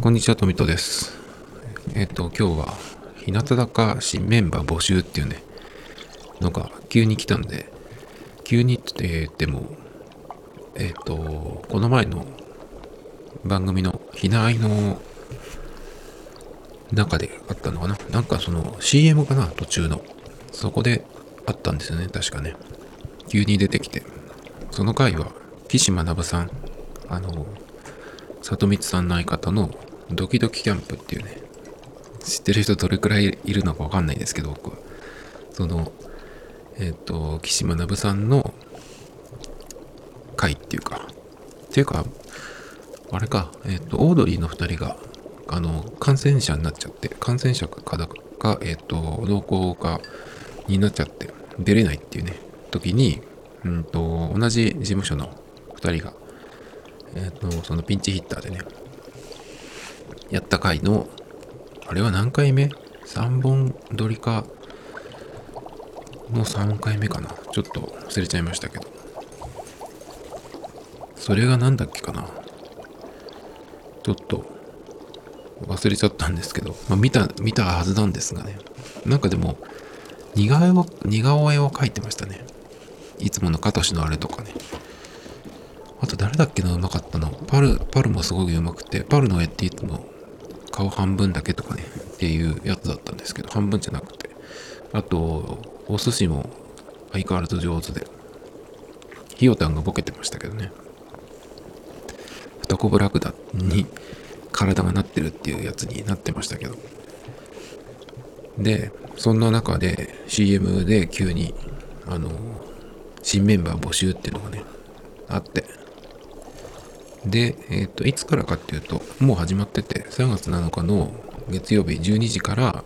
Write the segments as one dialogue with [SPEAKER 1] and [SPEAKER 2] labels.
[SPEAKER 1] こんにちは、とみとです。えっ、と、今日は、日向坂新メンバー募集っていうね、のが急に来たんで、急にって言っても、えっ、と、この前の番組のひなあいの中であったのかな？なんかその CM かな？途中の。そこであったんですよね、確かね。急に出てきて。その回は、岸学さん、あの、里光さんの相方のドキドキキャンプっていうね、知ってる人どれくらいいるのかわかんないですけど、僕。その、えっ、と、岸学さんの回っていうか、っていうか、あれか、えっ、と、オードリーの2人が、あの、感染者になっちゃって、感染者かか、えっ、と、濃厚化になっちゃって、出れないっていうね、時に、うんと、同じ事務所の2人が、えっ、と、そのピンチヒッターでね、やった回の、あれは何回目 ?3 本撮りかの3回目かな。ちょっと忘れちゃいましたけど。それが何だっけかな。ちょっと忘れちゃったんですけど、まあ、見た、見たはずなんですがね。なんかでも、似顔絵を、似顔絵を描いてましたね。いつものカトシのあれとかね。あと誰だっけな、うまかったの。パル、パルもすごいうまくて、パルの絵っていつも顔半分だけとかね、っていうやつだったんですけど、半分じゃなくて。あと、お寿司も相変わらず上手で。ひよたんがボケてましたけどね。二コブラクダに体がなってるっていうやつになってましたけど。で、そんな中で CM で急に、あの、新メンバー募集っていうのがね、あって。で、えっ、と、いつからかっていうと、もう始まってて、3月7日の月曜日12時から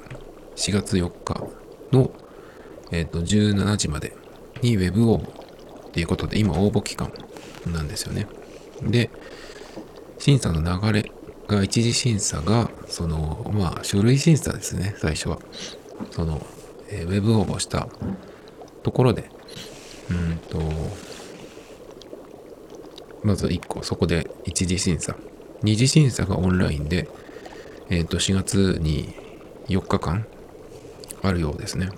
[SPEAKER 1] 4月4日の、えっ、と、17時までにウェブ応募っていうことで、今応募期間なんですよね。で、審査の流れが、一次審査が、その、まあ、書類審査ですね、最初は。その、えーウェブ応募したところで、うんと、まず1個、そこで一次審査。二次審査がオンラインで、えっ、と、4月に4日間あるようですね。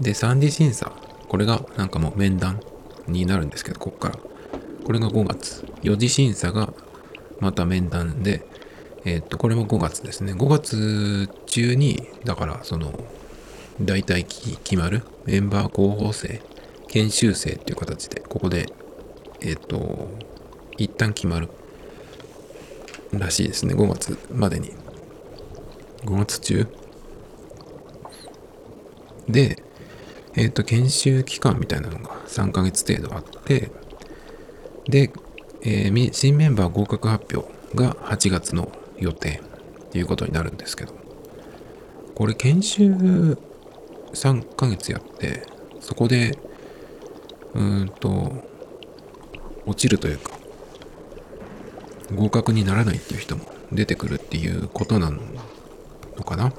[SPEAKER 1] で、三次審査。これがなんかもう面談になるんですけど、ここから。これが5月。四次審査がまた面談で、えっ、と、これも5月ですね。5月中に、だから、その、大体決まるメンバー候補生、研修生っていう形で、ここで、えっ、と、一旦決まるらしいですね。5月までに。5月中？で、えっ、と、研修期間みたいなのが3ヶ月程度あって、で、えー新メンバー合格発表が8月の予定っていうことになるんですけど、これ研修3ヶ月やって、そこで、うんと、落ちるというか、合格にならないっていう人も出てくるっていうことなのかな。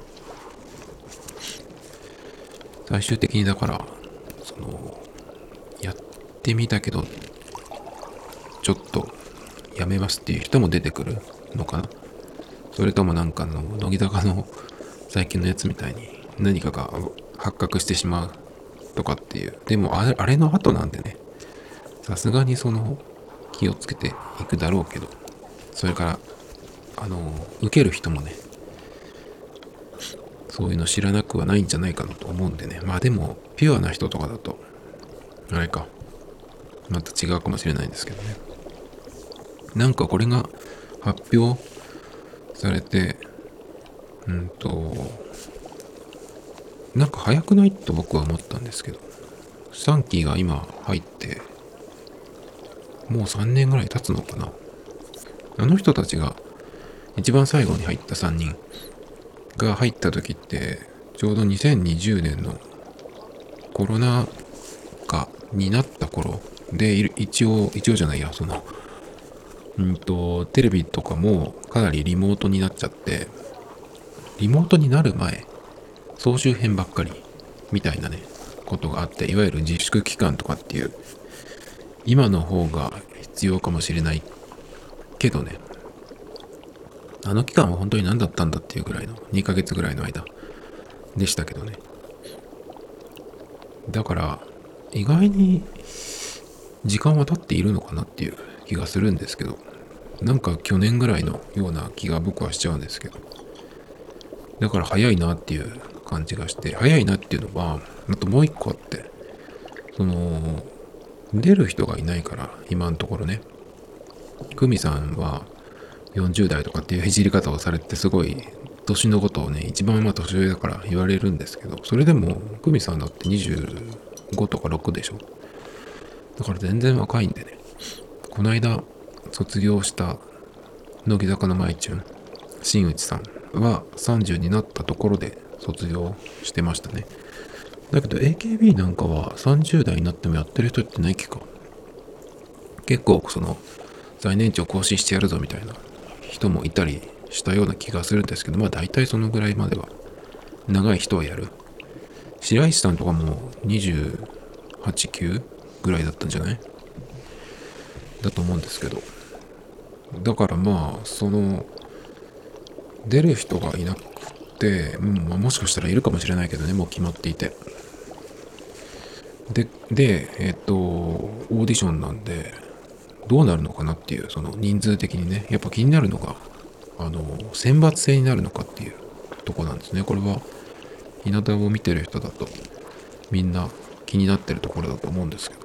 [SPEAKER 1] 最終的にだから、その、やってみたけど、ちょっとやめますっていう人も出てくるのかな。それともなんかの、乃木坂の最近のやつみたいに何かが発覚してしまうとかっていう。でもあれ、の後なんでね、さすがにその気をつけていくだろうけど、それから、あの、受ける人もね、そういうの知らなくはないんじゃないかなと思うんでね。まあでも、ピュアな人とかだと、あれか、また違うかもしれないんですけどね。なんかこれが発表されて、うんと、なんか早くない？と僕は思ったんですけど、3期が今入って、もう3年ぐらい経つのかな。あの人たちが一番最後に入った3人が入った時って、ちょうど2020年のコロナ禍になった頃で、一応、一応じゃないや、その、うんと、テレビとかもかなりリモートになっちゃって、リモートになる前、総集編ばっかり、みたいなね、ことがあって、いわゆる自粛期間とかっていう、今の方が必要かもしれないけどね、あの期間は本当に何だったんだっていうぐらいの2ヶ月ぐらいの間でしたけどね。だから意外に時間は経っているのかなっていう気がするんですけどなんか去年ぐらいのような気が僕はしちゃうんですけど。だから早いなっていう感じがして早いなっていうのはあともう一個あってその出る人がいないから今のところね。久美さんは40代とかっていういじり方をされてすごい年のことをね一番まあ年上だから言われるんですけどそれでも久美さんだって25とか6でしょ。だから全然若いんでね。この間卒業した乃木坂の舞ん新内さんは30になったところで卒業してましたね。だけど AKB なんかは30代になってもやってる人ってない気か。結構その最年長更新してやるぞみたいな人もいたりしたような気がするんですけどまあ大体そのぐらいまでは長い人はやる。白石さんとかも289ぐらいだったんじゃない？だと思うんですけど。だからまあその出る人がいなくて、うんまあ、もしかしたらいるかもしれないけどねもう決まっていて。ででえっ、とオーディションなんでどうなるのかなっていうその人数的にね。やっぱ気になるのがあの選抜制になるのかっていうとこなんですね。これは日向を見てる人だとみんな気になってるところだと思うんですけど。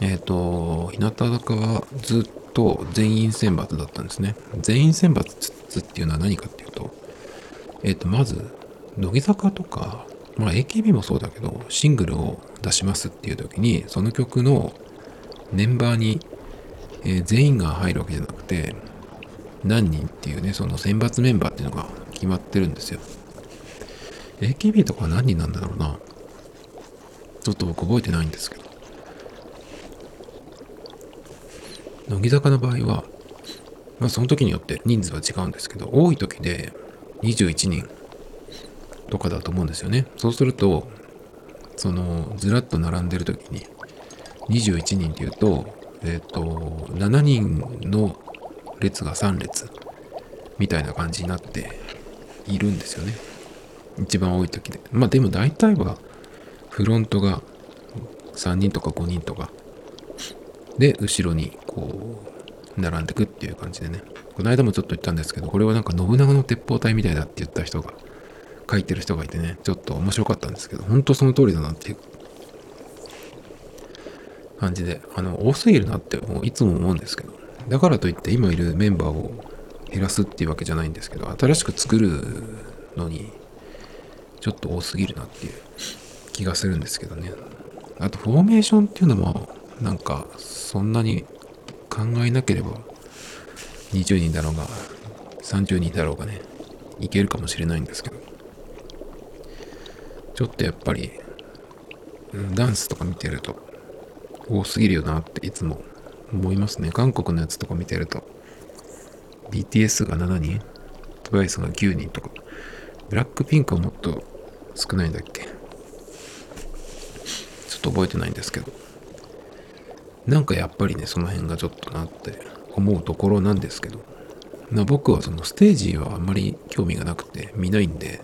[SPEAKER 1] えっ、と日向坂はずっと全員選抜だったんですね。全員選抜っていうのは何かっていうとえっ、とまず乃木坂とかまあ AKB もそうだけどシングルを出しますっていう時にその曲のメンバーに、えー、全員が入るわけじゃなくて何人っていうねその選抜メンバーっていうのが決まってるんですよ。AKB とか何人なんだろうな。ちょっと僕覚えてないんですけど。乃木坂の場合はまあその時によって人数は違うんですけど多い時で21人とかだと思うんですよね。そうするとそのずらっと並んでる時に21人っていうとえっ、ー、と7人の列が3列みたいな感じになっているんですよね。一番多い時で。まあでも大体はフロントが3人とか5人とかで後ろにこう並んでくっていう感じでね。この間もちょっと言ったんですけどこれはなんか信長の鉄砲隊みたいだって言った人が書いてる人がいてねちょっと面白かったんですけど本当その通りだなっていう。感じであの多すぎるなっていつも思うんですけど。だからといって今いるメンバーを減らすっていうわけじゃないんですけど新しく作るのにちょっと多すぎるなっていう気がするんですけどね。あとフォーメーションっていうのもなんかそんなに考えなければ20人だろうが30人だろうがねいけるかもしれないんですけど。ちょっとやっぱりダンスとか見てると多すぎるよなっていつも思いますね。韓国のやつとか見てると、BTS が7人、TWICE が9人とか、ブラックピンクはもっと少ないんだっけ？ちょっと覚えてないんですけど、なんかやっぱりね、その辺がちょっとなって思うところなんですけど、ま僕はそのステージはあんまり興味がなくて見ないんで、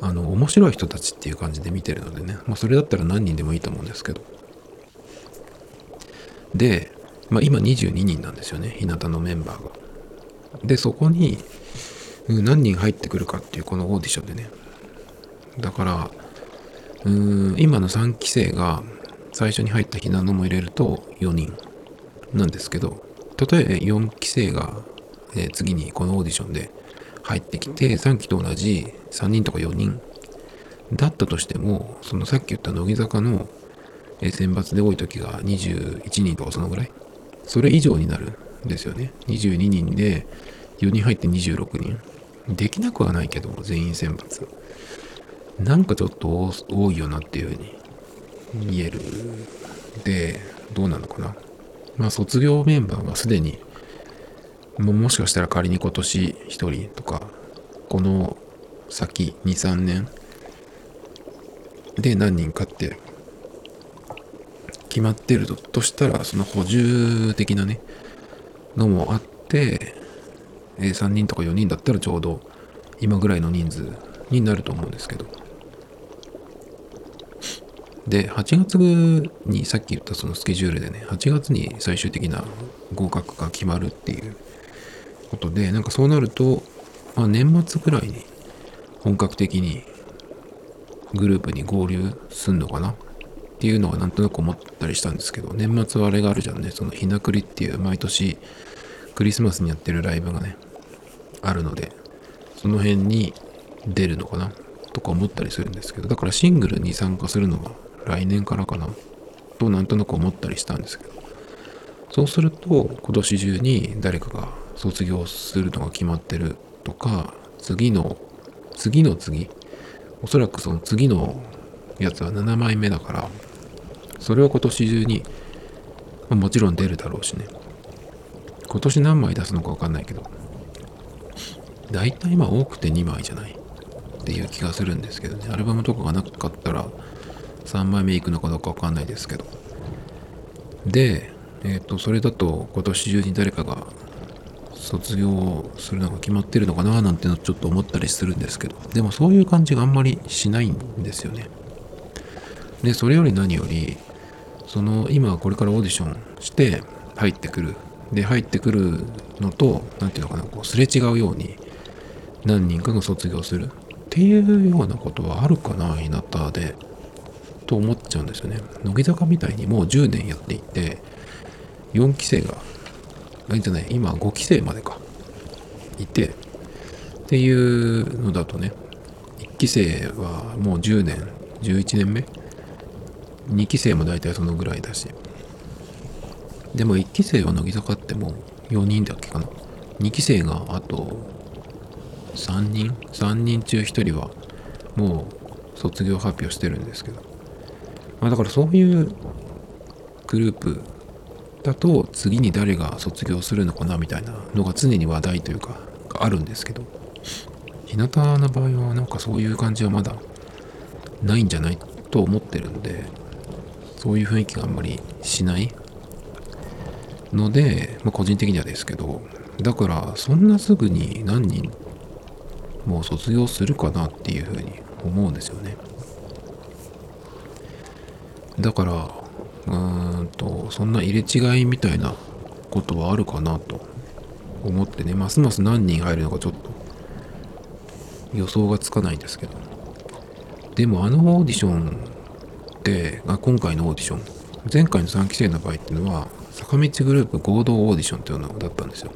[SPEAKER 1] あの、面白い人たちっていう感じで見てるのでね、まあそれだったら何人でもいいと思うんですけど。で、まあ、今22人なんですよね日向のメンバーが。でそこに何人入ってくるかっていうこのオーディションでねだからうーん今の3期生が最初に入ったひなのも入れると4人なんですけど例えば4期生が、えー、次にこのオーディションで入ってきて3期と同じ3人とか4人だったとしてもそのさっき言った乃木坂の選抜で多い時が21人とかそのぐらいそれ以上になるんですよね。22人で4人入って26人。できなくはないけど、全員選抜。なんかちょっと多いよなっていうふうに見える。で、どうなのかな。まあ卒業メンバーはすでに、ももしかしたら仮に今年1人とか、この先2、3年で何人かって決まってるとしたら、その補充的なね、のもあって、え3人とか4人だったらちょうど今ぐらいの人数になると思うんですけど。で8月にさっき言ったそのスケジュールでね8月に最終的な合格が決まるっていうことでなんかそうなると、まあ、年末ぐらいに本格的にグループに合流すんのかな？っていうのはなんとなく思ったりしたんですけど年末はあれがあるじゃんね。そのひなくりっていう毎年クリスマスにやってるライブがねあるのでその辺に出るのかな？とか思ったりするんですけどだからシングルに参加するのは来年からかな？となんとなく思ったりしたんですけど。そうすると今年中に誰かが卒業するのが決まってるとか次の次の次おそらくその次のやつは7枚目だからそれは今年中に、まもちろん出るだろうしね。今年何枚出すのか分かんないけど大体まあ多くて2枚じゃない？っていう気がするんですけどね。アルバムとかがなかったら3枚目いくのかどうか分かんないですけど。でえっ、とそれだと今年中に誰かが卒業するのが決まってるのかななんてのちょっと思ったりするんですけど。でもそういう感じがあんまりしないんですよね。でそれより何よりその今これからオーディションして入ってくる。で入ってくるのと何ていうのかなこうすれ違うように何人かが卒業する。っていうようなことはあるかな日向で。と思っちゃうんですよね。乃木坂みたいにもう10年やっていて4期生があじゃない今5期生までか。いてっていうのだとね1期生はもう10年11年目？2期生も大体そのぐらいだし。でも1期生は乃木坂ってもう4人だっけかな。2期生があと3人？3人中1人はもう卒業発表してるんですけど、まあ、だからそういうグループだと次に誰が卒業するのかなみたいなのが常に話題というかあるんですけど。日向の場合はなんかそういう感じはまだないんじゃないと思ってるんでそういう雰囲気があんまりしないので、まあ、個人的にはですけどだからそんなすぐに何人もう卒業するかなっていうふうに思うんですよね。だからうーんとそんな入れ違いみたいなことはあるかなと思ってね。ますます何人入るのかちょっと予想がつかないんですけど。でもあのオーディションってあ今回のオーディション。前回の3期生の場合っていうのは坂道グループ合同オーディションっていうのだったんですよ。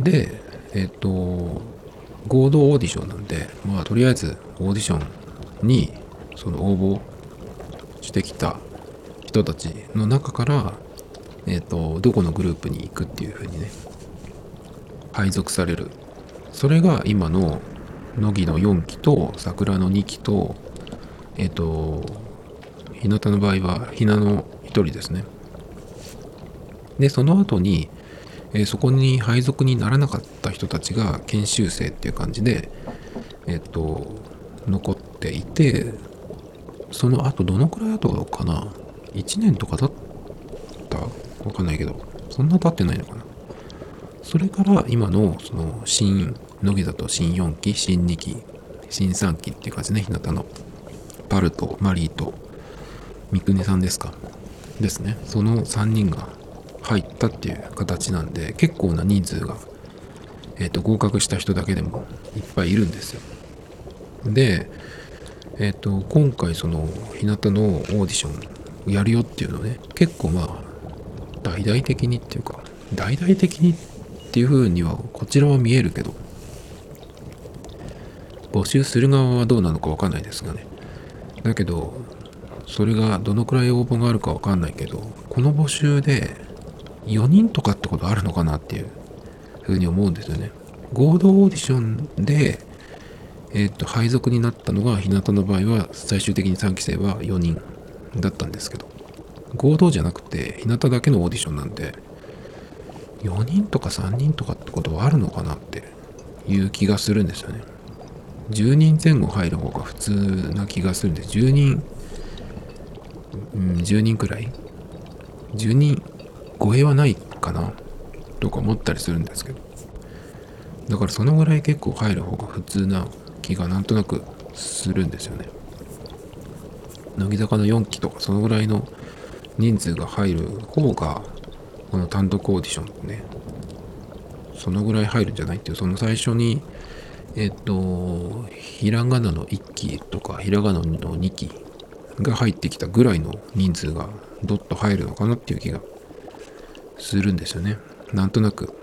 [SPEAKER 1] でえっ、と合同オーディションなんでまあとりあえずオーディションにその応募してきた人たちの中からえっ、とどこのグループに行くっていう風にね配属される。それが今の乃木の4期と桜の2期とえっ、と日向の場合はひなの1人ですね。でその後に、えーそこに配属にならなかった人たちが研修生っていう感じでえっ、と残っていてその後どのくらい後かな？1年とか経った？わかんないけどそんな経ってないのかな？それから今のその新乃木だと新4期新2期新3期っていう感じね日向の。パルとマリーと三國さんですか？ですね。その3人が入ったっていう形なんで結構な人数が、えー、と合格した人だけでもいっぱいいるんですよ。でえっ、と今回その日向のオーディションやるよっていうのね。結構まあ大々的にっていうか大々的にっていう風にはこちらは見えるけど募集する側はどうなのかわかんないですがね。だけどそれがどのくらい応募があるかわかんないけどこの募集で4人とかってことあるのかなっていうふうに思うんですよね。合同オーディションでえっ、と配属になったのが日向の場合は最終的に3期生は4人。だったんですけど合同じゃなくて日向だけのオーディションなんで4人とか3人とかってことはあるのかなっていう気がするんですよね。10人前後入る方が普通な気がするんで10人うん10人くらい？10人超えはないかなとか思ったりするんですけど。だからそのぐらい結構入る方が普通な気がなんとなくするんですよね。乃木坂の4期とかそのぐらいの人数が入る方がこの単独オーディションね。そのぐらい入るんじゃないっていうその最初にえっとひらがなの1期とかひらがなの2期が入ってきたぐらいの人数がどっと入るのかなっていう気がするんですよね。なんとなく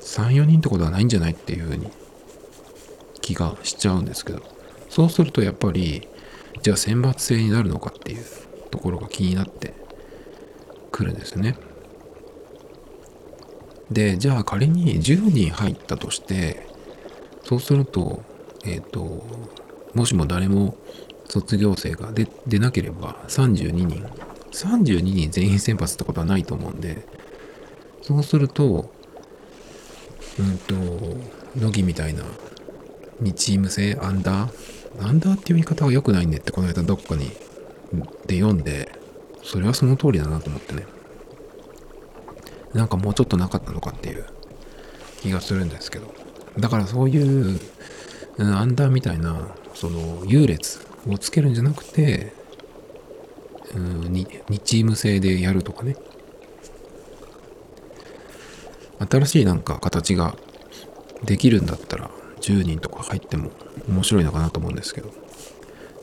[SPEAKER 1] 34人ってことはないんじゃないっていうふうに気がしちゃうんですけど。そうするとやっぱりじゃあ選抜制になるのかっていうところが気になってくるんですね。でじゃあ仮に10人入ったとしてそうするとえっ、ー、ともしも誰も卒業生が出出なければ32人。32人全員選抜ってことはないと思うんでそうするとうんと乃木みたいな2チーム制アンダーアンダーっていう言い方は良くないねってこの間どっかにで読んでそれはその通りだなと思ってね。なんかもうちょっとなかったのかっていう気がするんですけど。だからそういうアンダーみたいなその優劣をつけるんじゃなくてうん2チーム制でやるとかね。新しいなんか形ができるんだったら10人とか入っても面白いのかなと思うんですけど。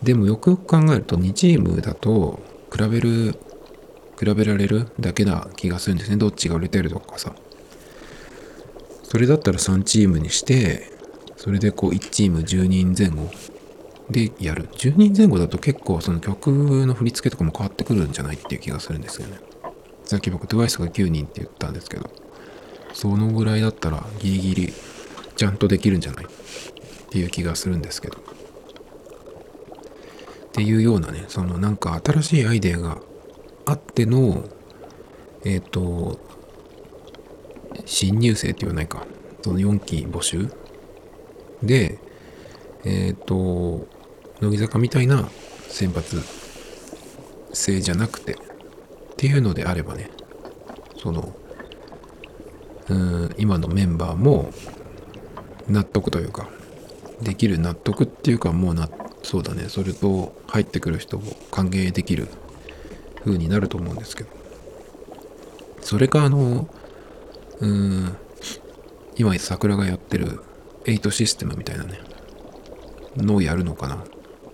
[SPEAKER 1] でもよくよく考えると2チームだと比べる比べられるだけな気がするんですね。どっちが売れてるとかさ。それだったら3チームにしてそれでこう1チーム10人前後でやる。10人前後だと結構その曲の振り付けとかも変わってくるんじゃないっていう気がするんですよね。さっき僕 TWICE が9人って言ったんですけどそのぐらいだったらギリギリちゃんとできるんじゃない？っていう気がするんですけど。っていうようなねそのなんか新しいアイデアがあってのえっ、ー、と新入生って言わないか。その4期募集。でえっ、ー、と乃木坂みたいな選抜制じゃなくてっていうのであればねそのうん今のメンバーも納得というかできる納得っていうかもうなそうだね。それと入ってくる人を歓迎できる風になると思うんですけど。それかあのうん今桜がやってる8システムみたいなねのをやるのかな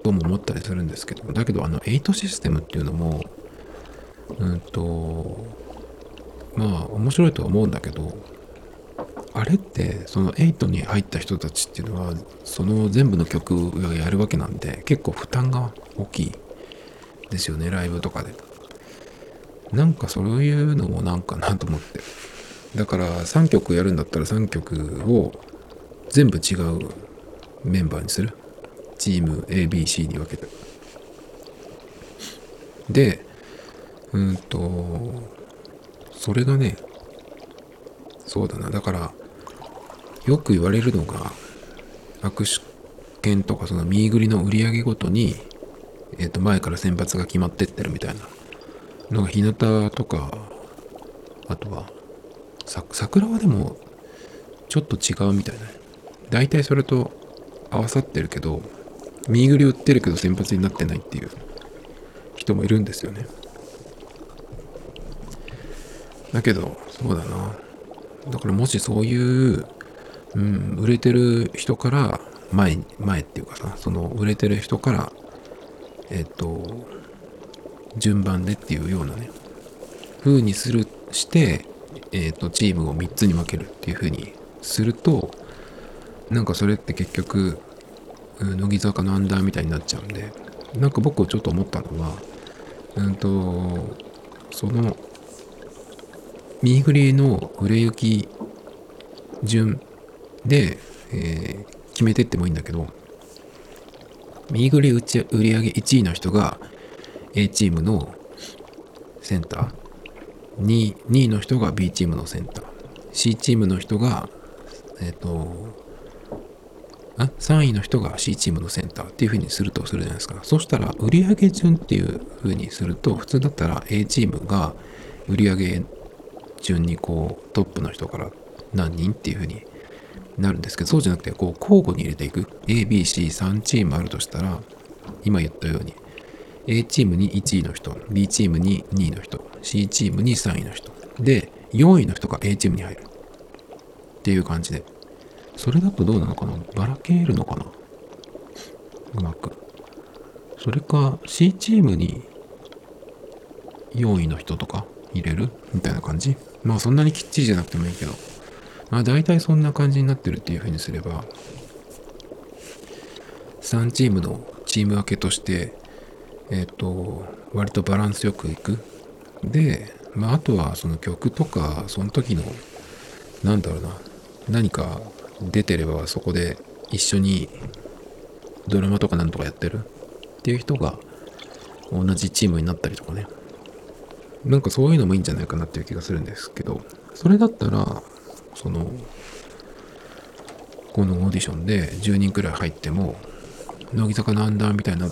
[SPEAKER 1] とも思ったりするんですけど。だけどあの8システムっていうのもうんとまあ面白いとは思うんだけどあれってその8に入った人たちっていうのはその全部の曲をやるわけなんで結構負担が大きいですよねライブとかで。なんかそういうのもなんかなと思って。だから3曲やるんだったら3曲を全部違うメンバーにする。チーム ABC に分けて。でうんとそれがねそうだな。だからよく言われるのが握手券とかその見ぐりの売り上げごとに、えー、と前から選抜が決まってってるみたいなのが日向とかあとは桜はでもちょっと違うみたいな。大体それと合わさってるけど見ぐり売ってるけど先発になってないっていう人もいるんですよね。だけどそうだな。だからもしそういううん、売れてる人から前前っていうかさその売れてる人からえっと順番でっていうようなね風にするしてえっとチームを3つに分けるっていう風にするとなんかそれって結局乃木坂のアンダーみたいになっちゃうんでなんか僕ちょっと思ったのはうんとその右振りの売れ行き順で、えー、決めてってもいいんだけど、右繰り売ち売上1位の人が A チームのセンター2、2位の人が B チームのセンター、C チームの人が、えっ、ー、と、あ3位の人が C チームのセンターっていう風にするとするじゃないですか。そしたら、売上順っていう風にすると、普通だったら A チームが売上順にこうトップの人から何人っていう風になるんですけど、そうじゃなくて、こう、交互に入れていく。A、B、C、3チームあるとしたら、今言ったように、A チームに1位の人、B チームに2位の人、C チームに3位の人。で、4位の人が A チームに入る。っていう感じで。それだとどうなのかな？ばらけるのかな？うまく。それか C チームに4位の人とか入れる？みたいな感じ？まあそんなにきっちりじゃなくてもいいけど。まあ大体そんな感じになってるっていう風にすれば、3チームのチーム分けとして、えっ、と、割とバランスよくいく。で、まああとはその曲とか、その時の、なんだろうな、何か出てればそこで一緒にドラマとかなんとかやってるっていう人が同じチームになったりとかね。なんかそういうのもいいんじゃないかなっていう気がするんですけど、それだったら、その、このオーディションで10人くらい入っても、乃木坂のアンダーみたいな、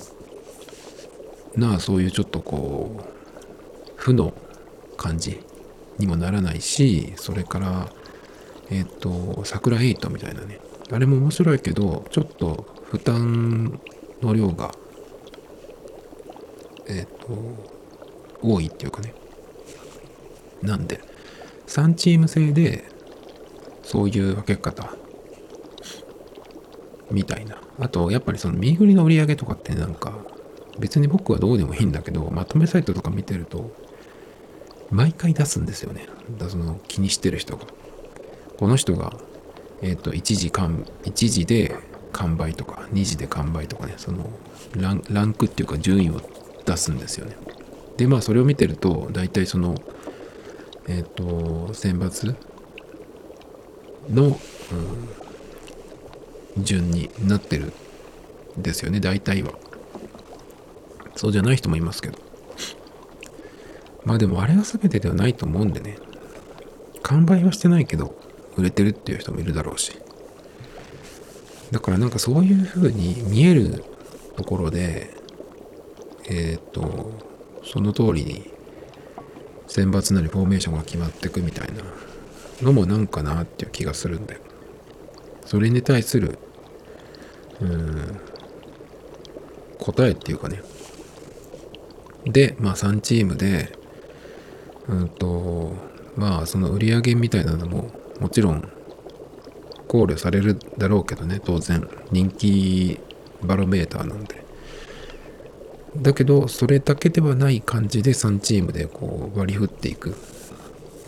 [SPEAKER 1] な、そういうちょっとこう、負の感じにもならないし、それから、えっ、と、桜エイトみたいなね。あれも面白いけど、ちょっと負担の量が、えっ、と、多いっていうかね。なんで、3チーム制で、そういう分け方、みたいな。あと、やっぱりその、身ぐりの売り上げとかってなんか、別に僕はどうでもいいんだけど、まとめサイトとか見てると、毎回出すんですよね。だその気にしてる人が。この人が、えっ、ー、と、1時間、1時で完売とか、2時で完売とかね、そのラン、ランクっていうか順位を出すんですよね。で、まあ、それを見てると、大体その、えっ、ー、と、選抜の、うん、順になってるんですよね、大体は。そうじゃない人もいますけど。まあでもあれが全てではないと思うんでね。完売はしてないけど、売れてるっていう人もいるだろうし。だからなんかそういう風に見えるところで、えっ、ー、と、その通りに選抜なりフォーメーションが決まってくみたいなのもなんかなっていう気がするんで、それに対する、うん、答えっていうかね。で、まあ3チームで、うんと、まあその売り上げみたいなのももちろん考慮されるだろうけどね、当然。人気バロメーターなんで。だけど、それだけではない感じで3チームでこう割り振っていく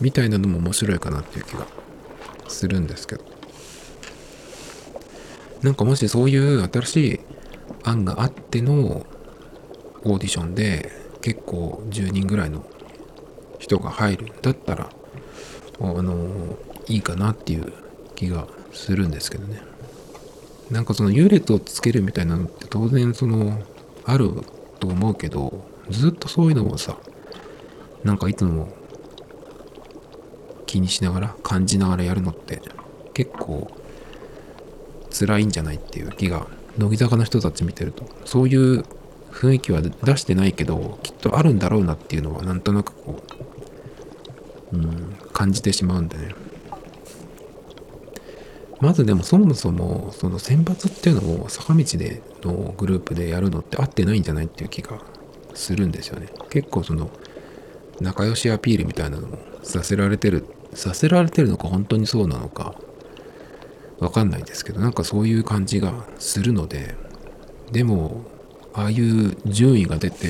[SPEAKER 1] みたいなのも面白いかなっていう気がするんですけど。なんかもしそういう新しい案があってのオーディションで結構10人ぐらいの人が入るんだったら、あの、いいかなっていう気がするんですけどね。なんかその優劣をつけるみたいなのって当然その、あると思うけど、ずっとそういうのをさ、なんかいつも気にしながら、感じながらやるのって結構辛いんじゃないっていう気が、乃木坂の人たち見てると、そういう雰囲気は出してないけど、きっとあるんだろうなっていうのはなんとなくこう、うん、感じてしまうんでね。まずでもそもそもその選抜っていうのを坂道でのグループでやるのって合ってないんじゃないっていう気がするんですよね。結構その仲良しアピールみたいなのもさせられてる、させられてるのか本当にそうなのかわかんないですけど、なんかそういう感じがするので、でも、ああいう順位が出て、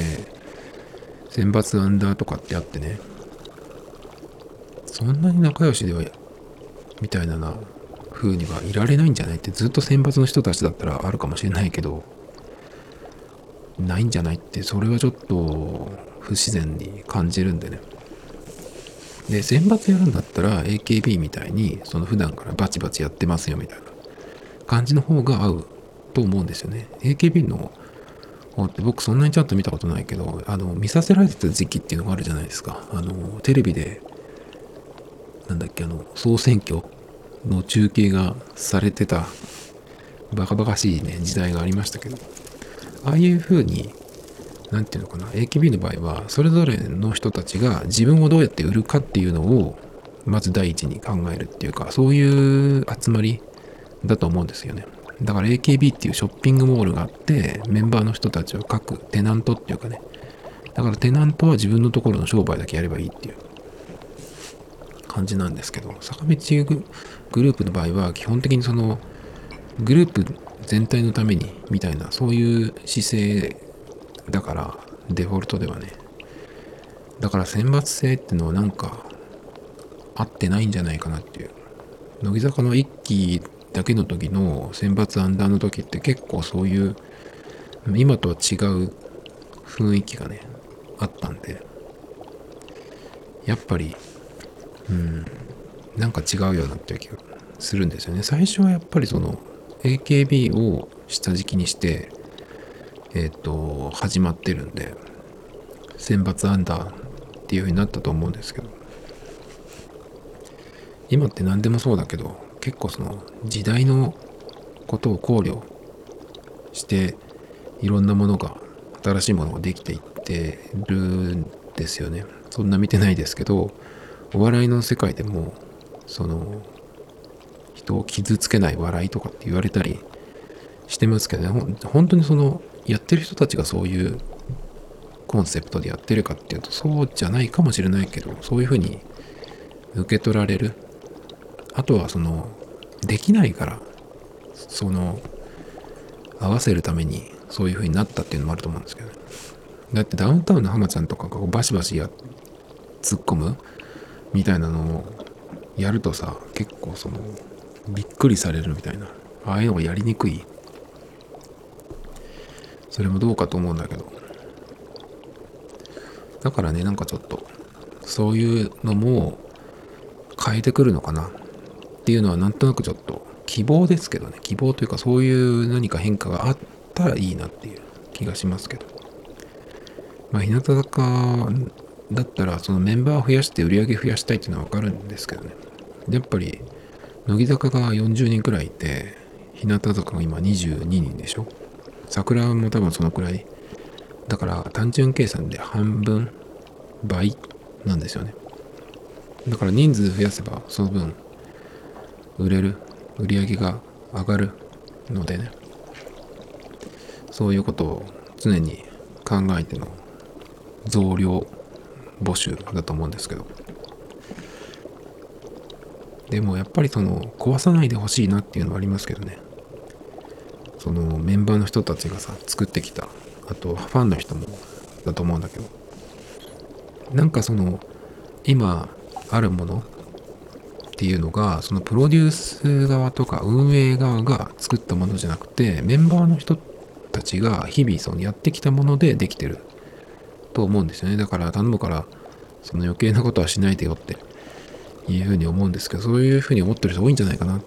[SPEAKER 1] 選抜アンダーとかってあってね、そんなに仲良しでは、みたいな風にはいられないんじゃない？ってずっと選抜の人たちだったらあるかもしれないけど、ないんじゃない？って、それはちょっと不自然に感じるんでね。で、選抜やるんだったら AKB みたいに、その普段からバチバチやってますよみたいな感じの方が合うと思うんですよね。AKB の方って僕そんなにちゃんと見たことないけど、あの、見させられてた時期っていうのがあるじゃないですか。あの、テレビで、なんだっけ、あの、総選挙の中継がされてたバカバカしいね、時代がありましたけど、ああいう風に、なんていうのかな、AKB の場合は、それぞれの人たちが自分をどうやって売るかっていうのを、まず第一に考えるっていうか、そういう集まりだと思うんですよね。だから AKB っていうショッピングモールがあって、メンバーの人たちは各テナントっていうかね、だからテナントは自分のところの商売だけやればいいっていう感じなんですけど、坂道グループの場合は基本的にそのグループ全体のためにみたいなそういう姿勢だからデフォルトではね。だから選抜制ってのはなんか合ってないんじゃないかなっていう。乃木坂の1期だけの時の選抜アンダーの時って結構そういう今とは違う雰囲気がねあったんで。やっぱりうんなんか違うようなっていう気がするんですよね。最初はやっぱりその AKB を下敷きにしてえっ、ー、と始まってるんで選抜アンダーっていう風になったと思うんですけど。今って何でもそうだけど結構その時代のことを考慮していろんなものが新しいものができていってるんですよね。そんな見てないですけどお笑いの世界でもその人を傷つけない笑いとかって言われたりしてますけどね。本当にそのやってる人たちがそういうコンセプトでやってるかっていうとそうじゃないかもしれないけどそういうふうに受け取られる。あとはそのできないからその合わせるためにそういう風になったっていうのもあると思うんですけど、ね。だってダウンタウンの浜ちゃんとかがバシバシや突っ込むみたいなのをやるとさ結構そのびっくりされるみたいな。ああいうのがやりにくいそれもどうかと思うんだけど。だからねなんかちょっとそういうのも変えてくるのかな。っていうのはなんとなくちょっと希望ですけどね。希望というかそういう何か変化があったらいいなっていう気がしますけど。まあ日向坂だったらそのメンバーを増やして売り上げ増やしたいっていうのはわかるんですけどね。やっぱり乃木坂が40人くらいいて日向坂が今22人でしょ。桜も多分そのくらい。だから単純計算で半分倍なんですよね。だから人数増やせばその分売れる売り上げが上がるのでね。そういうことを常に考えての増量募集だと思うんですけど。でもやっぱりその壊さないでほしいなっていうのはありますけどね。そのメンバーの人たちがさ作ってきた。あとファンの人もだと思うんだけど。なんかその今あるものっていうのがそのプロデュース側とか運営側が作ったものじゃなくてメンバーの人たちが日々そのやってきたものでできてる。と思うんですよね。だから頼むからその余計なことはしないでよっていうふうに思うんですけどそういうふうに思ってる人多いんじゃないかな。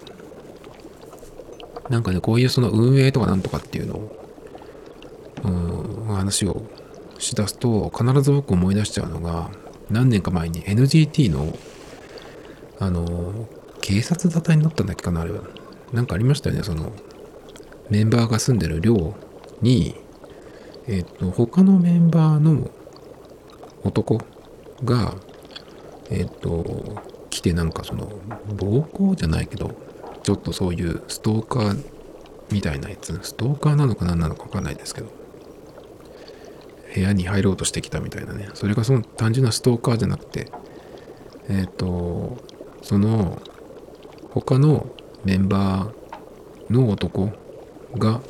[SPEAKER 1] なんかねこういうその運営とかなんとかっていうのをうん話をしだすと必ず僕思い出しちゃうのが何年か前に NGT のあの、警察沙汰になったんだっけかな、あれは。なんかありましたよね、その、メンバーが住んでる寮に、えっ、と、他のメンバーの男が、えっ、と、来てなんかその、暴行じゃないけど、ちょっとそういうストーカーみたいなやつ、ストーカーなのか何なのかわかんないですけど、部屋に入ろうとしてきたみたいなね、それがその単純なストーカーじゃなくて、えっ、と、その他のメンバーの男が、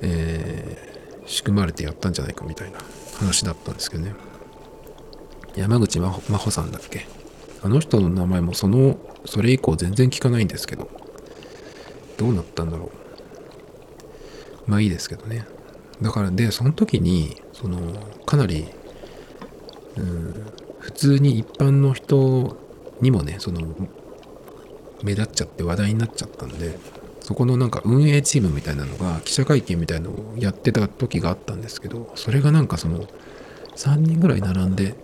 [SPEAKER 1] えー、仕組まれてやったんじゃないかみたいな話だったんですけどね。山口真帆さんだっけ？あの人の名前もそのそれ以降全然聞かないんですけど。どうなったんだろう。まあいいですけどね。だからでその時にそのかなり、うん、普通に一般の人にもねその目立っちゃって話題になっちゃったんでそこのなんか運営チームみたいなのが記者会見みたいのをやってた時があったんですけどそれがなんかその3人ぐらい並んで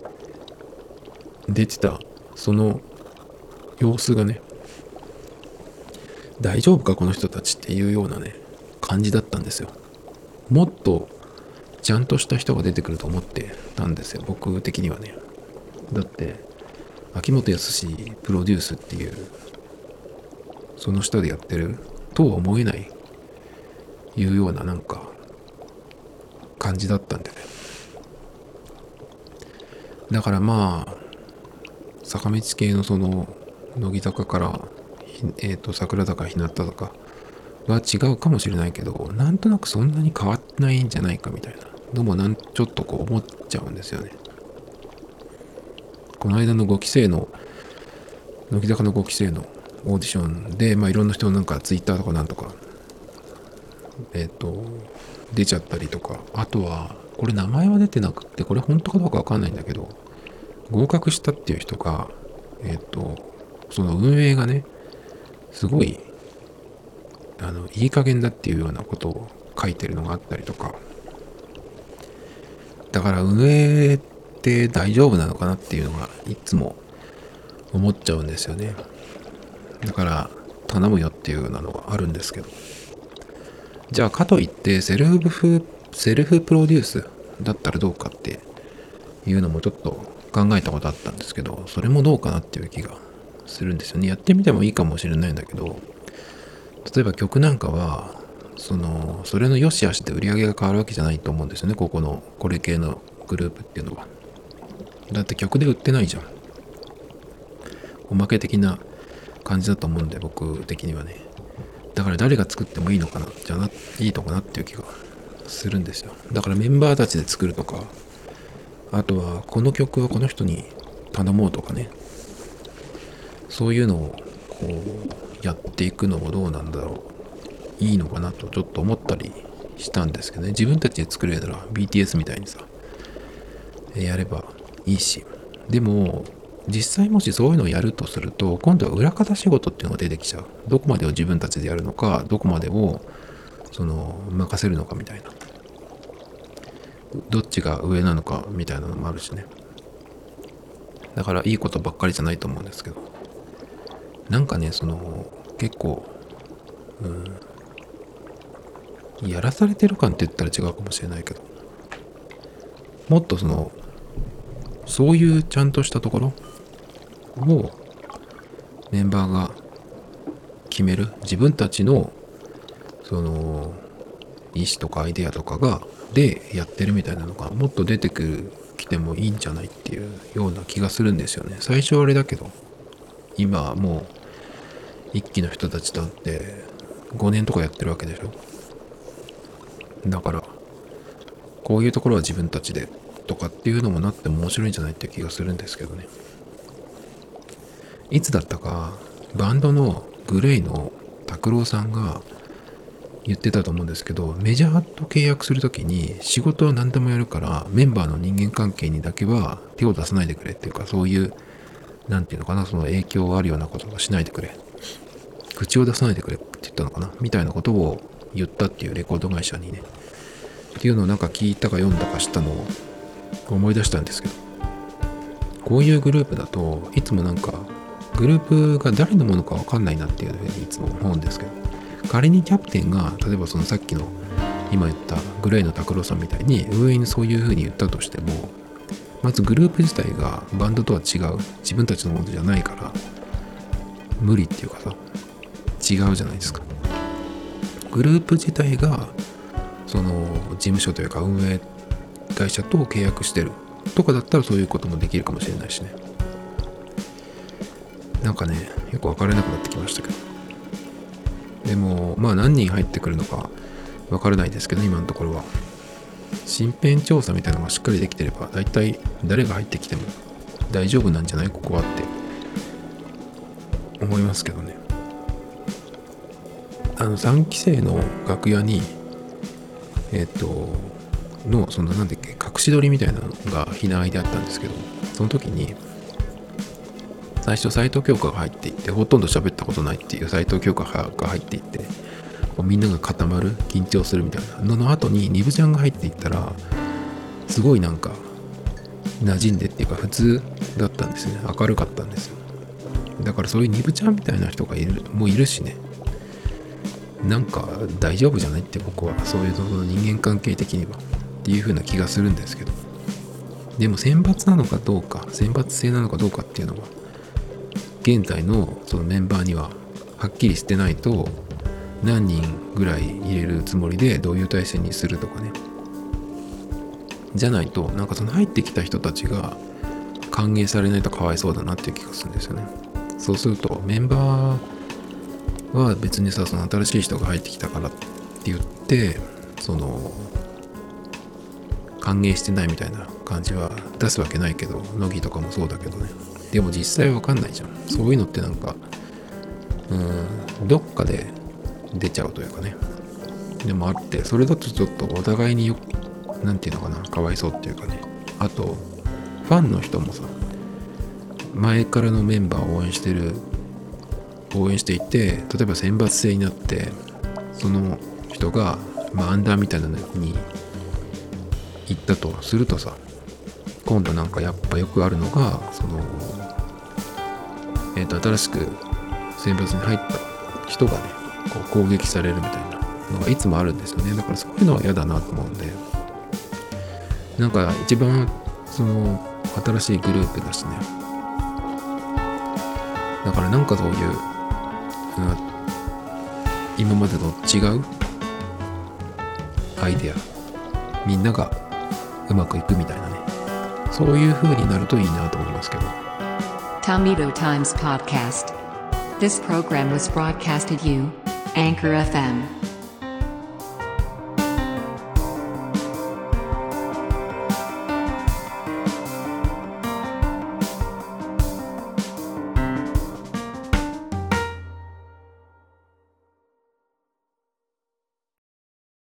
[SPEAKER 1] 出てたその様子がね大丈夫かこの人たちっていうようなね感じだったんですよ。もっとちゃんとした人が出てくると思ってたんですよ僕的にはね。だって秋元康プロデュースっていうその下でやってるとは思えないいうようななんか感じだったんでね。だからまあ坂道系のその乃木坂からえ、ー、と桜坂日向坂は違うかもしれないけどなんとなくそんなに変わってないんじゃないかみたいな。のもなんちょっとこう思っちゃうんですよね。この間の5期生の乃木坂の5期生のオーディションで、まあ、いろんな人なんかツイッターとかなんとかえっ、ー、と出ちゃったりとか。あとはこれ名前は出てなくてこれ本当かどうかわかんないんだけど合格したっていう人がえっ、とその運営がねすごいあのいい加減だっていうようなことを書いてるのがあったりとか。だから運営って大丈夫なのかなっていうのがいつも思っちゃうんですよね。だから頼むよっていうようなのがあるんですけど。じゃあかといってセルフセルフプロデュースだったらどうかっていうのもちょっと考えたことあったんですけどそれもどうかなっていう気がするんですよね。やってみてもいいかもしれないんだけど例えば曲なんかはそのそれの良し悪しで売り上げが変わるわけじゃないと思うんですよね。ここのこれ系のグループっていうのは。だって曲で売ってないじゃん。おまけ的な感じだと思うんで僕的にはね。だから誰が作ってもいいのかなじゃないいのかなっていう気がするんですよ。だからメンバーたちで作るとかあとはこの曲はこの人に頼もうとかね。そういうのをこうやっていくのもどうなんだろう。いいのかなとちょっと思ったりしたんですけどね。自分たちで作れるなら BTS みたいにさやればいいし。でも実際もしそういうのをやるとすると今度は裏方仕事っていうのが出てきちゃう。どこまでを自分たちでやるのかどこまでをその任せるのかみたいな。どっちが上なのかみたいなのもあるしね。だからいいことばっかりじゃないと思うんですけど。なんかねその結構うんやらされてる感って言ったら違うかもしれないけど。もっとそのそういうちゃんとしたところをメンバーが決める。自分たちのその意思とかアイデアとかがでやってるみたいなのがもっと出てくるきてもいいんじゃないっていうような気がするんですよね。最初はあれだけど今はもう一期の人たちと会って5年とかやってるわけでしょ。だからこういうところは自分たちでとかっていうのもなっても面白いんじゃないって気がするんですけどね。いつだったかバンドのグレイの拓郎さんが言ってたと思うんですけどメジャーと契約する時に仕事は何でもやるからメンバーの人間関係にだけは手を出さないでくれっていうかそういう何て言うのかなその影響があるようなことはしないでくれ。口を出さないでくれって言ったのかなみたいなことを言ったっていうレコード会社にね。っていうのをなんか聞いたか読んだかしたのを思い出したんですけど。こういうグループだといつもなんかグループが誰のものか分かんないなっていうふうにいつも思うんですけど。仮にキャプテンが例えばそのさっきの今言ったグレイの拓郎さんみたいに運営にそういうふうに言ったとしてもまずグループ自体がバンドとは違う。自分たちのものじゃないから無理っていうかさ違うじゃないですか。グループ自体がその事務所というか運営会社と契約してる。とかだったらそういうこともできるかもしれないしね。なんかねよく分からなくなってきましたけど。でもまあ何人入ってくるのか分からないですけど今のところは。身辺調査みたいなのがしっかりできてれば大体誰が入ってきても大丈夫なんじゃない？ここはって。思いますけどね。あの3期生の楽屋にえっ、とのその何だっけ隠し撮りみたいなのがひなあいであったんですけどその時に最初斎藤京香が入っていってほとんど喋ったことないっていう斎藤京香が入っていってこうみんなが固まる緊張するみたいな。のの後にニブちゃんが入っていったらすごいなんか馴染んでっていうか普通だったんですね。明るかったんですよ。だからそういうニブちゃんみたいな人がいるもういるしね。なんか大丈夫じゃないって僕はそういうの人間関係的にはっていう風な気がするんですけど。でも選抜なのかどうか選抜制なのかどうかっていうのは現在のそのメンバーにははっきりしてないと何人ぐらい入れるつもりでどういう体制にするとかね。じゃないとなんかその入ってきた人たちが歓迎されないとかわいそうだなっていう気がするんですよね。そうするとメンバーは別にさその新しい人が入ってきたからって言ってその歓迎してないみたいな感じは出すわけないけど乃木とかもそうだけどね。でも実際わかんないじゃん。そういうのってなんかうんどっかで出ちゃうというかね。でもあってそれだとちょっとお互いによ何て言うのかなかわいそうっていうかね。あとファンの人もさ前からのメンバーを応援してる応援していて例えば選抜制になってその人が、まあ、アンダーみたいなのに行ったとするとさ今度なんかやっぱよくあるのがそのえ、ー、と新しく選抜に入った人がねこう攻撃されるみたいなのがいつもあるんですよね。だからそういうのは嫌だなと思うんで。なんか一番その新しいグループだしね。だからなんかそういう、うん、今までと違うアイデアみんながうまくいくみたいなね。そういう風になるといいなと思いますけど。
[SPEAKER 2] Tomato Times Podcast. This program was broadcasted you Anchor FM